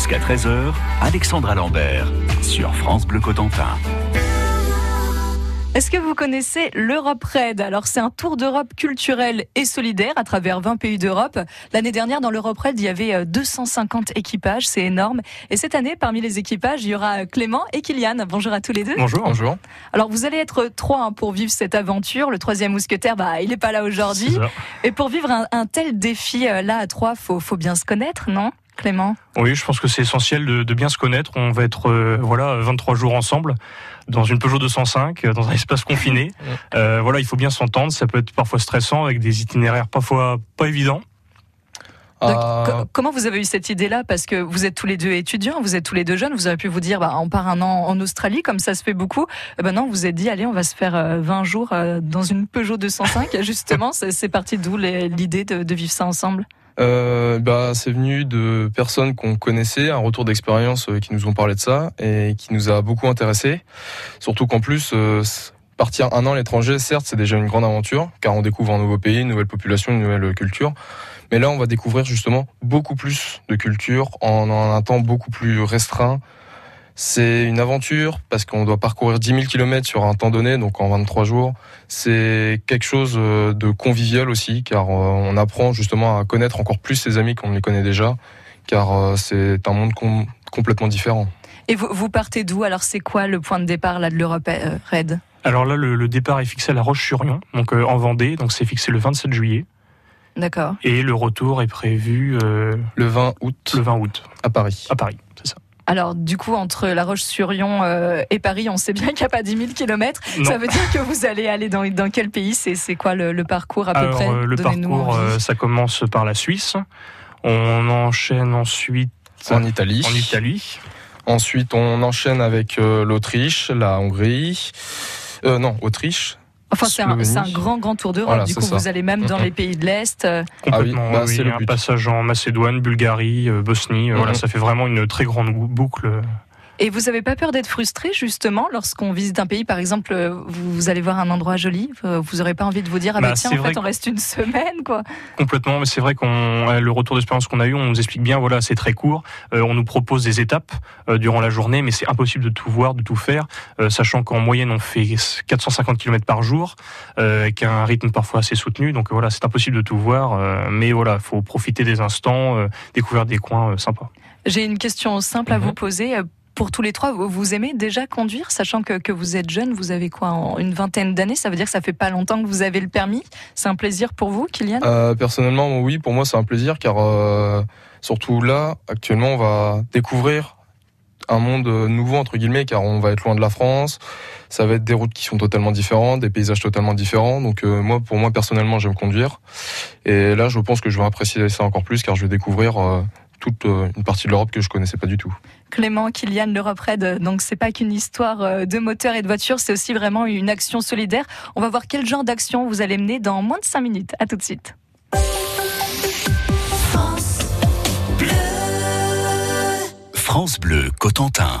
Jusqu'à 13h, Alexandra Lambert sur France Bleu Cotentin. Est-ce que vous connaissez l'Europe Raid? Alors c'est un tour d'Europe culturel et solidaire à travers 20 pays d'Europe. L'année dernière dans l'Europe Raid, il y avait 250 euh, équipages, c'est énorme. Et cette année, parmi les équipages, il y aura Clément et Kylian. Bonjour à tous les deux. Bonjour. Bonjour. Alors vous allez être trois hein, pour vivre cette aventure. Le troisième mousquetaire, bah il n'est pas là aujourd'hui. Et pour vivre un, tel défi euh, là à trois, faut faut bien se connaître, non? Clément Oui, je pense que c'est essentiel de, bien se connaître. On va être euh, voilà 23 jours ensemble dans une Peugeot 205, euh, dans un espace confiné. Euh, voilà, il faut bien s'entendre. Ça peut être parfois stressant avec des itinéraires parfois pas évidents. comment vous avez eu cette idée-là? Parce que vous êtes tous les deux étudiants, vous êtes tous les deux jeunes, vous avez pu vous dire, bah, on part un an en Australie, comme ça se fait beaucoup. Eh ben non, vous êtes dit, allez, on va se faire 20 jours dans une Peugeot 205. Justement, c'est parti d'où l'idée de vivre ça ensemble? Euh, bah, C'est venu de personnes qu'on connaissait, un retour d'expérience euh, qui nous ont parlé de ça et qui nous a beaucoup intéressé. Surtout qu'en plus, euh, partir un an à l'étranger, certes, c'est déjà une grande aventure, car on découvre un nouveau pays, une nouvelle population, une nouvelle culture. Mais là, on va découvrir justement beaucoup plus de culture en un temps beaucoup plus restreint, c'est une aventure parce qu'on doit parcourir 10 000 km sur un temps donné, donc en 23 jours. C'est quelque chose euh, de convivial aussi, car euh, on apprend justement à connaître encore plus ses amis qu'on ne les connaît déjà, car euh, c'est un monde complètement différent. Et vous, partez d'où? Alors c'est quoi le point de départ là de l'Europe Red Alors là, le, départ est fixé à La Roche-sur-Yon, donc en Vendée, donc c'est fixé le 27 juillet. D'accord. Et le retour est prévu le 20 août. Le 20 août. À Paris. À Paris, c'est ça. Alors, du coup, entre La Roche-sur-Yon euh, et Paris, on sait bien qu'il n'y a pas 10 000 km. Ça veut dire que vous allez aller dans, dans quel pays? C'est quoi le, parcours à peu près? euh, Le parcours, euh, ça commence par la Suisse. On enchaîne ensuite en Italie. En Italie. Ensuite, on enchaîne avec l'Autriche, la Hongrie. non, Autriche, Enfin, c'est un, grand, grand tour d'Europe. du coup, vous allez même dans les pays de l'Est. Euh. Complètement. Ah oui, bah, un passage en Macédoine, Bulgarie, euh, Bosnie. Euh, voilà, ça fait vraiment une très grande boucle. Et vous n'avez pas peur d'être frustré justement lorsqu'on visite un pays, par exemple, vous, allez voir un endroit joli, vous n'aurez pas envie de vous dire ah bah, bah tiens en fait on reste une semaine quoi. Complètement, mais c'est vrai qu'on le retour d'expérience qu'on a eu, on nous explique bien voilà c'est très court, euh, on nous propose des étapes euh, durant la journée, mais c'est impossible de tout voir, de tout faire, euh, sachant qu'en moyenne on fait 450 km par jour, qu'un rythme parfois assez soutenu, donc voilà c'est impossible de tout voir, mais voilà faut profiter des instants, découvrir des coins sympas. J'ai une question simple à vous mhm. poser pour tous les trois, vous aimez déjà conduire, sachant que, que vous êtes jeune, vous avez quoi, une vingtaine d'années Ça veut dire que ça fait pas longtemps que vous avez le permis. C'est un plaisir pour vous, Kylian? Euh, Personnellement, oui, pour moi c'est un plaisir, car euh, surtout là, actuellement, on va découvrir un monde nouveau entre guillemets, car on va être loin de la France. Ça va être des routes qui sont totalement différentes, des paysages totalement différents. Donc euh, moi, pour moi personnellement, j'aime conduire. Et là, je pense que je vais apprécier ça encore plus, car je vais découvrir toute une partie de l'Europe que je connaissais pas du tout. Clément, Kylian, l'Europe Red, donc c'est pas qu'une histoire euh, de moteur et de voiture, c'est aussi vraiment une action solidaire. On va voir quel genre d'action vous allez mener dans moins de 5 minutes. À tout de suite. France Bleu, France Bleu Cotentin.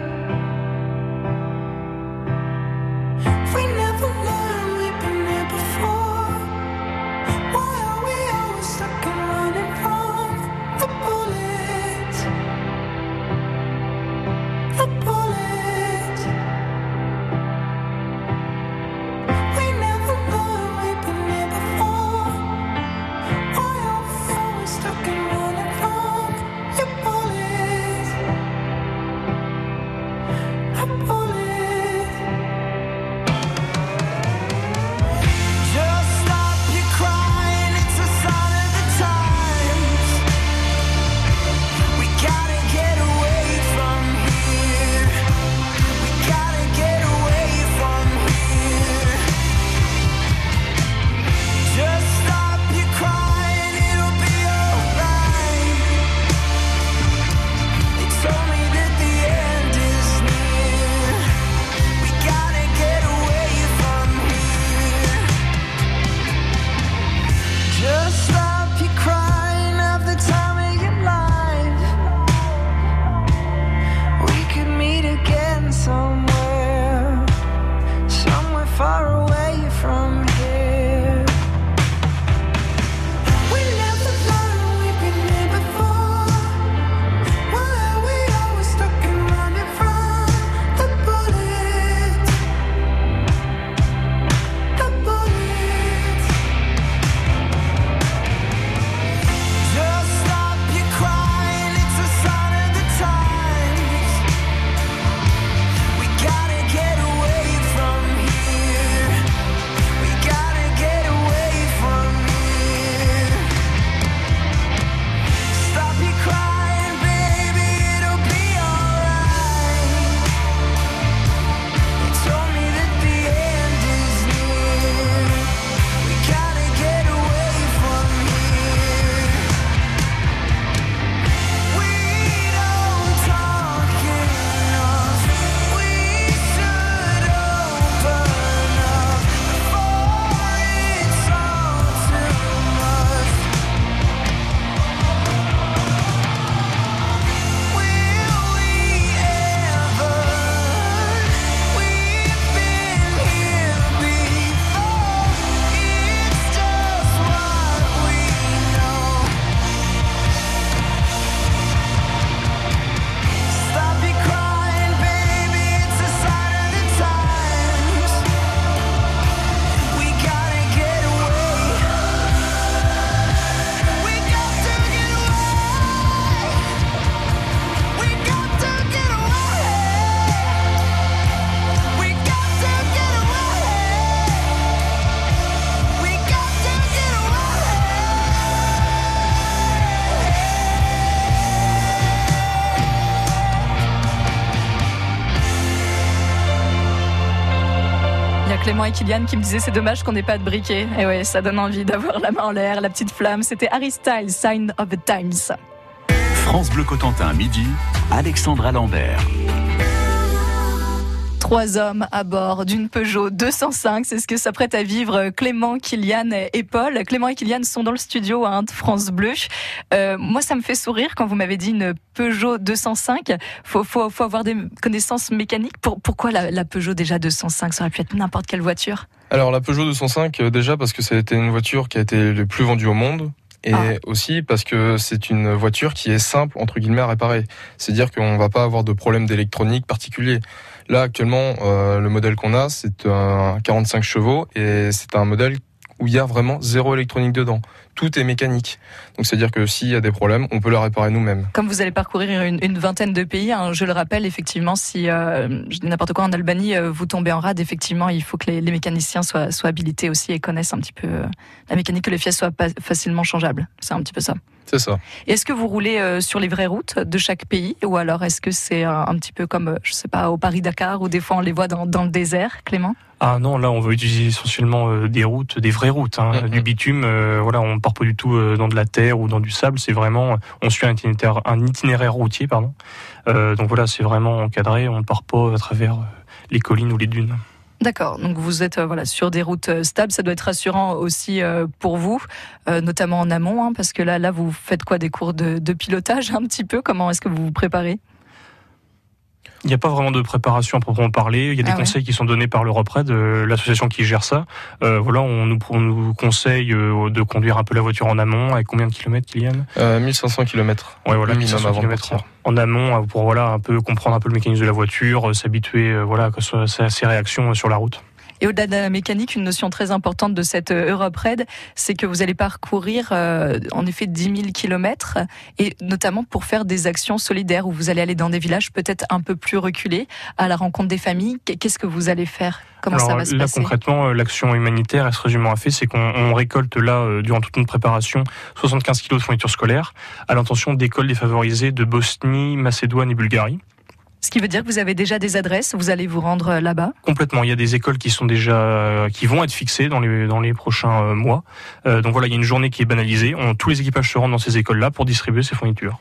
far away Clément et Kylian qui me disaient c'est dommage qu'on n'ait pas de briquet. Et ouais, ça donne envie d'avoir la main en l'air, la petite flamme. C'était Harry Styles, Sign of the Times. France Bleu Cotentin, midi, Alexandra Lambert. Trois hommes à bord d'une Peugeot 205, c'est ce que s'apprête à vivre Clément, Kylian et Paul. Clément et Kylian sont dans le studio de France Bleu. Euh, moi, ça me fait sourire quand vous m'avez dit une Peugeot 205. Faut, faut, faut avoir des connaissances mécaniques. Pour, pourquoi la, la Peugeot déjà 205 Ça aurait pu être n'importe quelle voiture. Alors la Peugeot 205, euh, déjà parce que c'était une voiture qui a été le plus vendue au monde. Et Ah. aussi parce que c'est une voiture qui est simple entre guillemets à réparer. C'est-à-dire qu'on va pas avoir de problème d'électronique particulier. Là actuellement, euh, le modèle qu'on a, c'est un 45 chevaux et c'est un modèle où il y a vraiment zéro électronique dedans. Tout est mécanique. Donc c'est-à-dire que s'il y a des problèmes, on peut le réparer nous-mêmes. Comme vous allez parcourir une, une vingtaine de pays, hein, je le rappelle, effectivement, si euh, n'importe quoi en Albanie, euh, vous tombez en rade, effectivement, il faut que les, les mécaniciens soient, soient habilités aussi et connaissent un petit peu euh, la mécanique, que les pièces soient pas facilement changeables. C'est un petit peu ça. C'est ça. Est-ce que vous roulez euh, sur les vraies routes de chaque pays ou alors est-ce que c'est un, un petit peu comme, euh, je sais pas, au Paris-Dakar où des fois on les voit dans, dans le désert, Clément? Ah non, là on va utiliser essentiellement euh, des routes, des vraies routes, hein, Mhm. du bitume. euh, voilà, on part pas du tout euh, dans de la terre ou dans du sable. C'est vraiment, on suit un itinéraire, routier, pardon. Euh, donc voilà, c'est vraiment encadré. On ne part pas à travers euh, les collines ou les dunes. D'accord, donc vous êtes voilà sur des routes stables, ça doit être rassurant aussi pour vous, notamment en amont, hein, parce que là, là, vous faites quoi? Des cours de pilotage un petit peu? Comment est-ce que vous vous préparez? Il n'y a pas vraiment de préparation à proprement parler. Il y a des Ah ouais. conseils qui sont donnés par l'Europred, euh, l'association qui gère ça. Euh, voilà, on nous, on nous conseille euh, de conduire un peu la voiture en amont. Avec combien de kilomètres, Kylian? Euh, 1500 km. Ouais, voilà, minimum 1500 avant de kilomètres partir. en amont euh, pour voilà un peu comprendre un peu le mécanisme de la voiture, s'habituer voilà que ce soit à ses réactions sur la route. Et au-delà de la mécanique, une notion très importante de cette euh, Europe Raid, c'est que vous allez parcourir euh, en effet 10 000 kilomètres, et notamment pour faire des actions solidaires où vous allez aller dans des villages peut-être un peu plus reculés, à la rencontre des familles. Qu'est-ce que vous allez faire? Comment Alors ça va se là passer? concrètement, euh, l'action humanitaire, elle se résume en fait, c'est qu'on on récolte là euh, durant toute notre préparation 75 kilos de fournitures scolaires à l'intention d'écoles défavorisées de Bosnie, Macédoine et Bulgarie. Ce qui veut dire que vous avez déjà des adresses, vous allez vous rendre euh, là-bas? Complètement. Il y a des écoles qui sont déjà, euh, qui vont être fixées dans les dans les prochains euh, mois. Euh, donc voilà, il y a une journée qui est banalisée. On, tous les équipages se rendent dans ces écoles-là pour distribuer ces fournitures.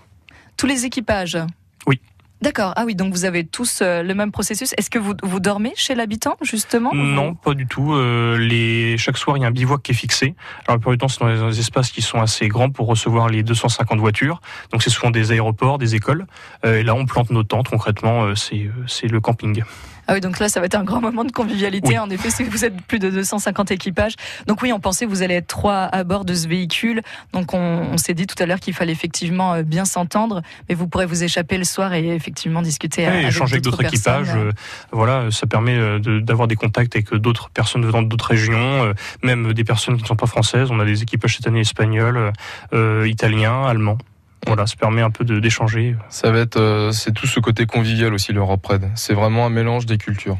Tous les équipages? Oui. D'accord. Ah oui, donc vous avez tous euh, le même processus. Est-ce que vous, vous dormez chez l'habitant, justement? Non, pas du tout. Euh, les... Chaque soir, il y a un bivouac qui est fixé. Alors, la plupart du temps, c'est dans des- espaces qui sont assez grands pour recevoir les 250 voitures. Donc, c'est souvent des aéroports, des écoles. Euh, et là, on plante nos tentes. Concrètement, euh, c'est euh, c'est le camping. Ah oui, donc là, ça va être un grand moment de convivialité. Oui. En effet, que vous êtes plus de 250 équipages. Donc oui, on pensait que vous allez être trois à bord de ce véhicule. Donc on, on s'est dit tout à l'heure qu'il fallait effectivement euh, bien s'entendre, mais vous pourrez vous échapper le soir et effectivement discuter Et avec échanger avec d'autres équipages. euh, voilà, ça permet euh, de- d'avoir des contacts avec euh, d'autres personnes venant d'autres régions, euh, même des personnes qui ne sont pas françaises. On a des équipages cette année espagnols, euh, italiens, allemands. Voilà, ça permet un peu de- d'échanger. Ça va être, euh, c'est tout ce côté convivial aussi l'Europe Red. C'est vraiment un mélange des cultures.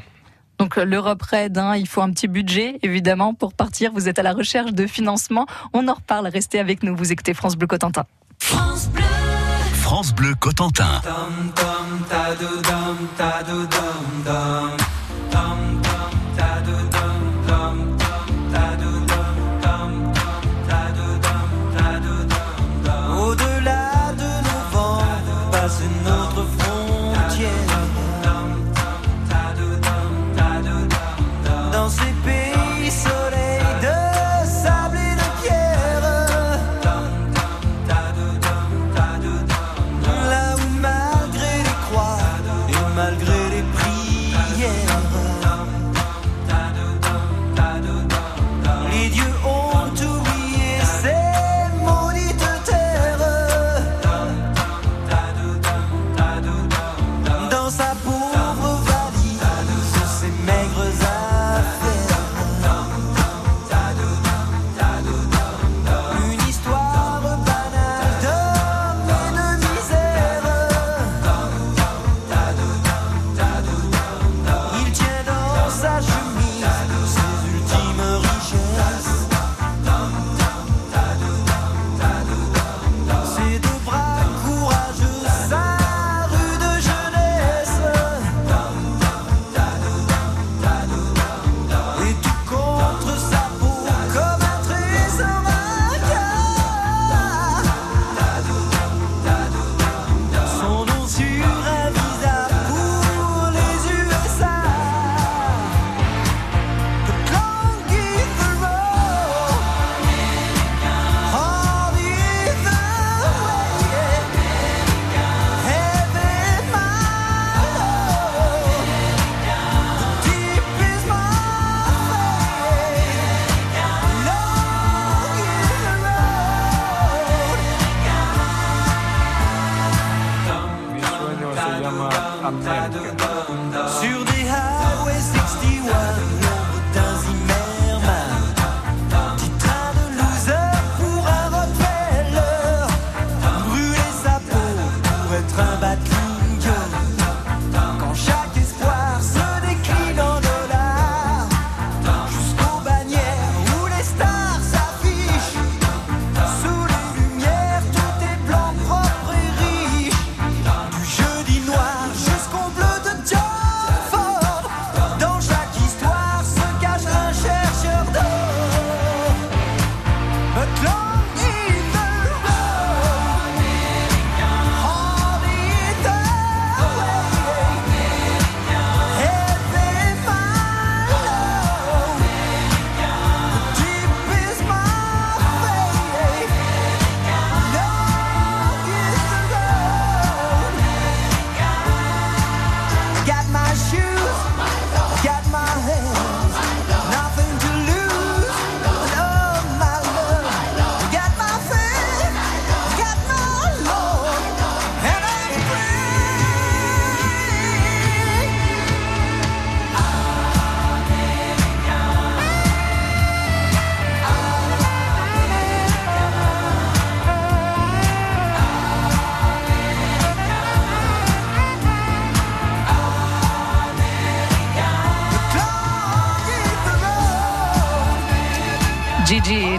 Donc euh, l'Europe Red, hein, il faut un petit budget évidemment pour partir. Vous êtes à la recherche de financement. On en reparle. Restez avec nous. Vous écoutez France Bleu Cotentin. France Bleu Cotentin. Dum dum dum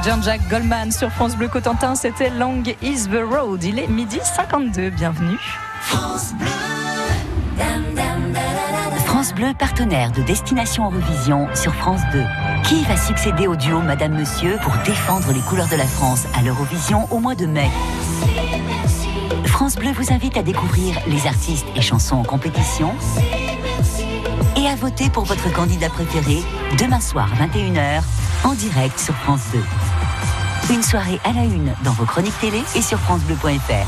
Jean-Jacques Goldman sur France Bleu Cotentin, c'était Long is the Road. Il est midi 52, bienvenue. France Bleu, partenaire de Destination Eurovision sur France 2. Qui va succéder au duo Madame Monsieur pour défendre les couleurs de la France à l'Eurovision au mois de mai? France Bleu vous invite à découvrir les artistes et chansons en compétition et à voter pour votre candidat préféré demain soir 21h en direct sur France 2. Une soirée à la une dans vos chroniques télé et sur francebleu.fr.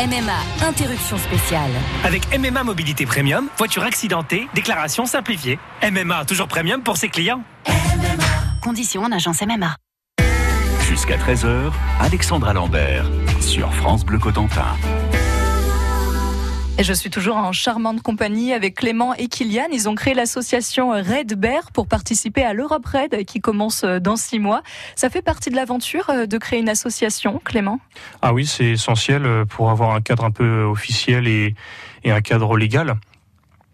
MMA, interruption spéciale. Avec MMA Mobilité Premium, voiture accidentée, déclaration simplifiée. MMA, toujours premium pour ses clients. Conditions en agence MMA. Jusqu'à 13h, Alexandra Lambert sur France Bleu Cotentin. Et je suis toujours en charmante compagnie avec Clément et Kylian. Ils ont créé l'association Red Bear pour participer à l'Europe Red qui commence dans six mois. Ça fait partie de l'aventure euh, de créer une association, Clément? Ah oui, c'est essentiel euh, pour avoir un cadre un peu officiel et, un cadre légal.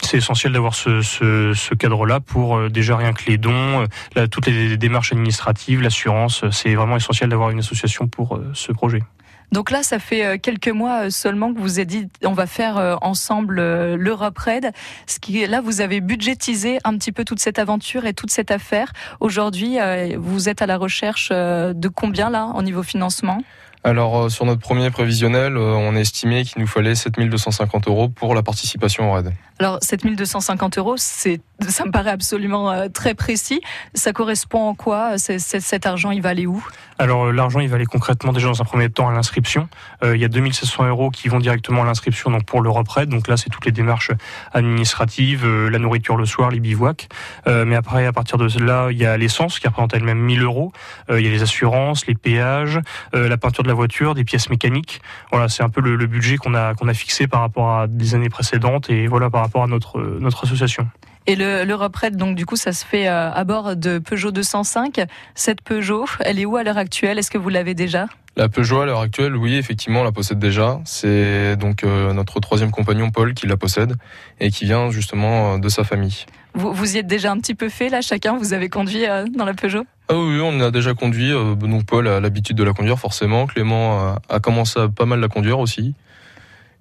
C'est essentiel d'avoir ce, cadre-là pour euh, déjà rien que les dons, euh, toutes les démarches administratives, l'assurance. euh, C'est vraiment essentiel d'avoir une association pour euh, ce projet. Donc là, ça fait euh, quelques mois euh, seulement que vous avez dit on va faire euh, ensemble l'Europe Red. Ce qui là, vous avez budgétisé un petit peu toute cette aventure et toute cette affaire. Aujourd'hui, vous êtes à la recherche de combien là au niveau financement? Alors, sur notre premier prévisionnel, on a estimé qu'il nous fallait 7250 euros pour la participation au RAID. Alors 7250 euros, c'est ça me paraît absolument très précis. Ça correspond en quoi Cet argent, il va aller où? Alors euh, l'argent, il va aller concrètement déjà dans un premier temps à l'inscription. Euh, il y a 2700 euros qui vont directement à l'inscription donc pour l'Europe Red. Donc là, c'est toutes les démarches administratives, euh, la nourriture le soir, les bivouacs. Euh, mais après, à partir de là, il y a l'essence qui représente elle-même 1000 euros. Euh, il y a les assurances, les péages, euh, la peinture de la voiture, des pièces mécaniques. Voilà, c'est un peu le, le budget qu'on a qu'on a fixé par rapport à des années précédentes et voilà par rapport à notre notre association. Et le- l'Europe Red, donc du coup, ça se fait euh, à bord de Peugeot 205. Cette Peugeot, elle est où à l'heure actuelle? Est-ce que vous l'avez déjà? La Peugeot, à l'heure actuelle, oui, effectivement, on la possède déjà. C'est donc euh, notre troisième compagnon, Paul, qui la possède et qui vient justement euh, de sa famille. vous, vous y êtes déjà un petit peu fait là, chacun? Vous avez conduit euh, dans la Peugeot? Ah oui, on a déjà conduit. donc Paul a l'habitude de la conduire, forcément. Clément a, a commencé à pas mal la conduire aussi.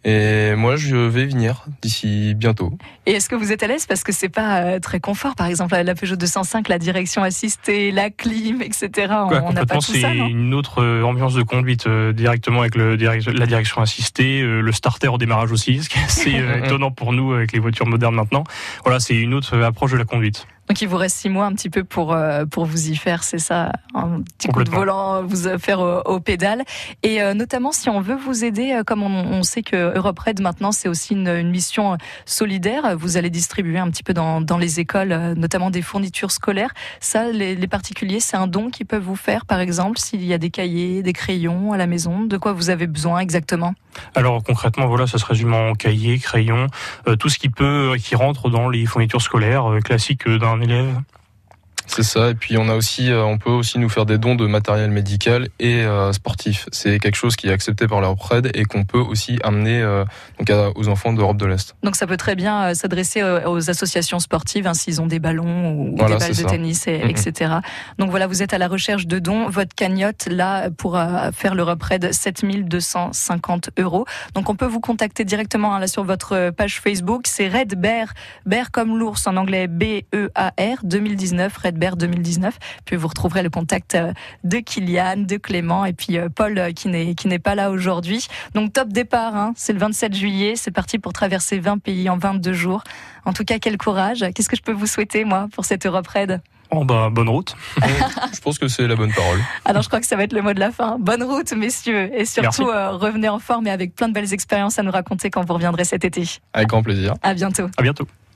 Et moi, je vais venir d'ici bientôt. Et est-ce que vous êtes à l'aise parce que c'est pas euh, très confort Par exemple, la Peugeot 205, la direction assistée, la clim, etc. On Ouais, on n'a pas complètement, tout c'est ça, non une autre euh, ambiance de conduite euh, directement avec le, la direction assistée, euh, le starter au démarrage aussi, ce qui est assez euh, étonnant pour nous avec les voitures modernes maintenant. Voilà, c'est une autre approche de la conduite. Donc il vous reste six mois un petit peu pour euh, pour vous y faire, c'est ça, un petit coup de volant, vous euh, faire au, au pédale. Et euh, notamment si on veut vous aider, euh, comme on, on sait que Europe Red maintenant c'est aussi une, une mission euh, solidaire, vous allez distribuer un petit peu dans, dans les écoles, euh, notamment des fournitures scolaires. Ça, les, les particuliers, c'est un don qu'ils peuvent vous faire, par exemple, s'il y a des cahiers, des crayons à la maison. De quoi vous avez besoin exactement? Alors concrètement, voilà, ça se résume en cahiers, crayons, euh, tout ce qui peut, qui rentre dans les fournitures scolaires euh, classiques euh, d'un élève. C'est ça. Et puis on a aussi, euh, on peut aussi nous faire des dons de matériel médical et euh, sportif. C'est quelque chose qui est accepté par l'Europe Red et qu'on peut aussi amener euh, donc à- aux enfants d'Europe de l'Est. Donc ça peut très bien s'adresser aux associations sportives hein, s'ils ont des ballons ou Voilà, des balles de ça. tennis, et, etc. Donc voilà, vous êtes à la recherche de dons. Votre cagnotte là pour euh, faire l'Europe Red 7250 euros. Donc on peut vous contacter directement hein, là sur votre page Facebook. C'est Red Bear, Bear comme l'ours en anglais B E A R 2019, Red Bear 2019. Puis vous retrouverez le contact euh, de Kylian, de Clément et puis euh, Paul euh, qui n'est qui n'est pas là aujourd'hui. Donc top départ, hein, c'est le 27 juillet, c'est parti pour traverser 20 pays en 22 jours. En tout cas, quel courage. Qu'est-ce que je peux vous souhaiter, moi, pour cette Europe Red Oh bah bonne route. Je pense que c'est la bonne parole. Alors, je crois que ça va être le mot de la fin. Bonne route, messieurs. Et surtout, euh, revenez en forme et avec plein de belles expériences à nous raconter quand vous reviendrez cet été. Avec grand plaisir. À bientôt. À bientôt.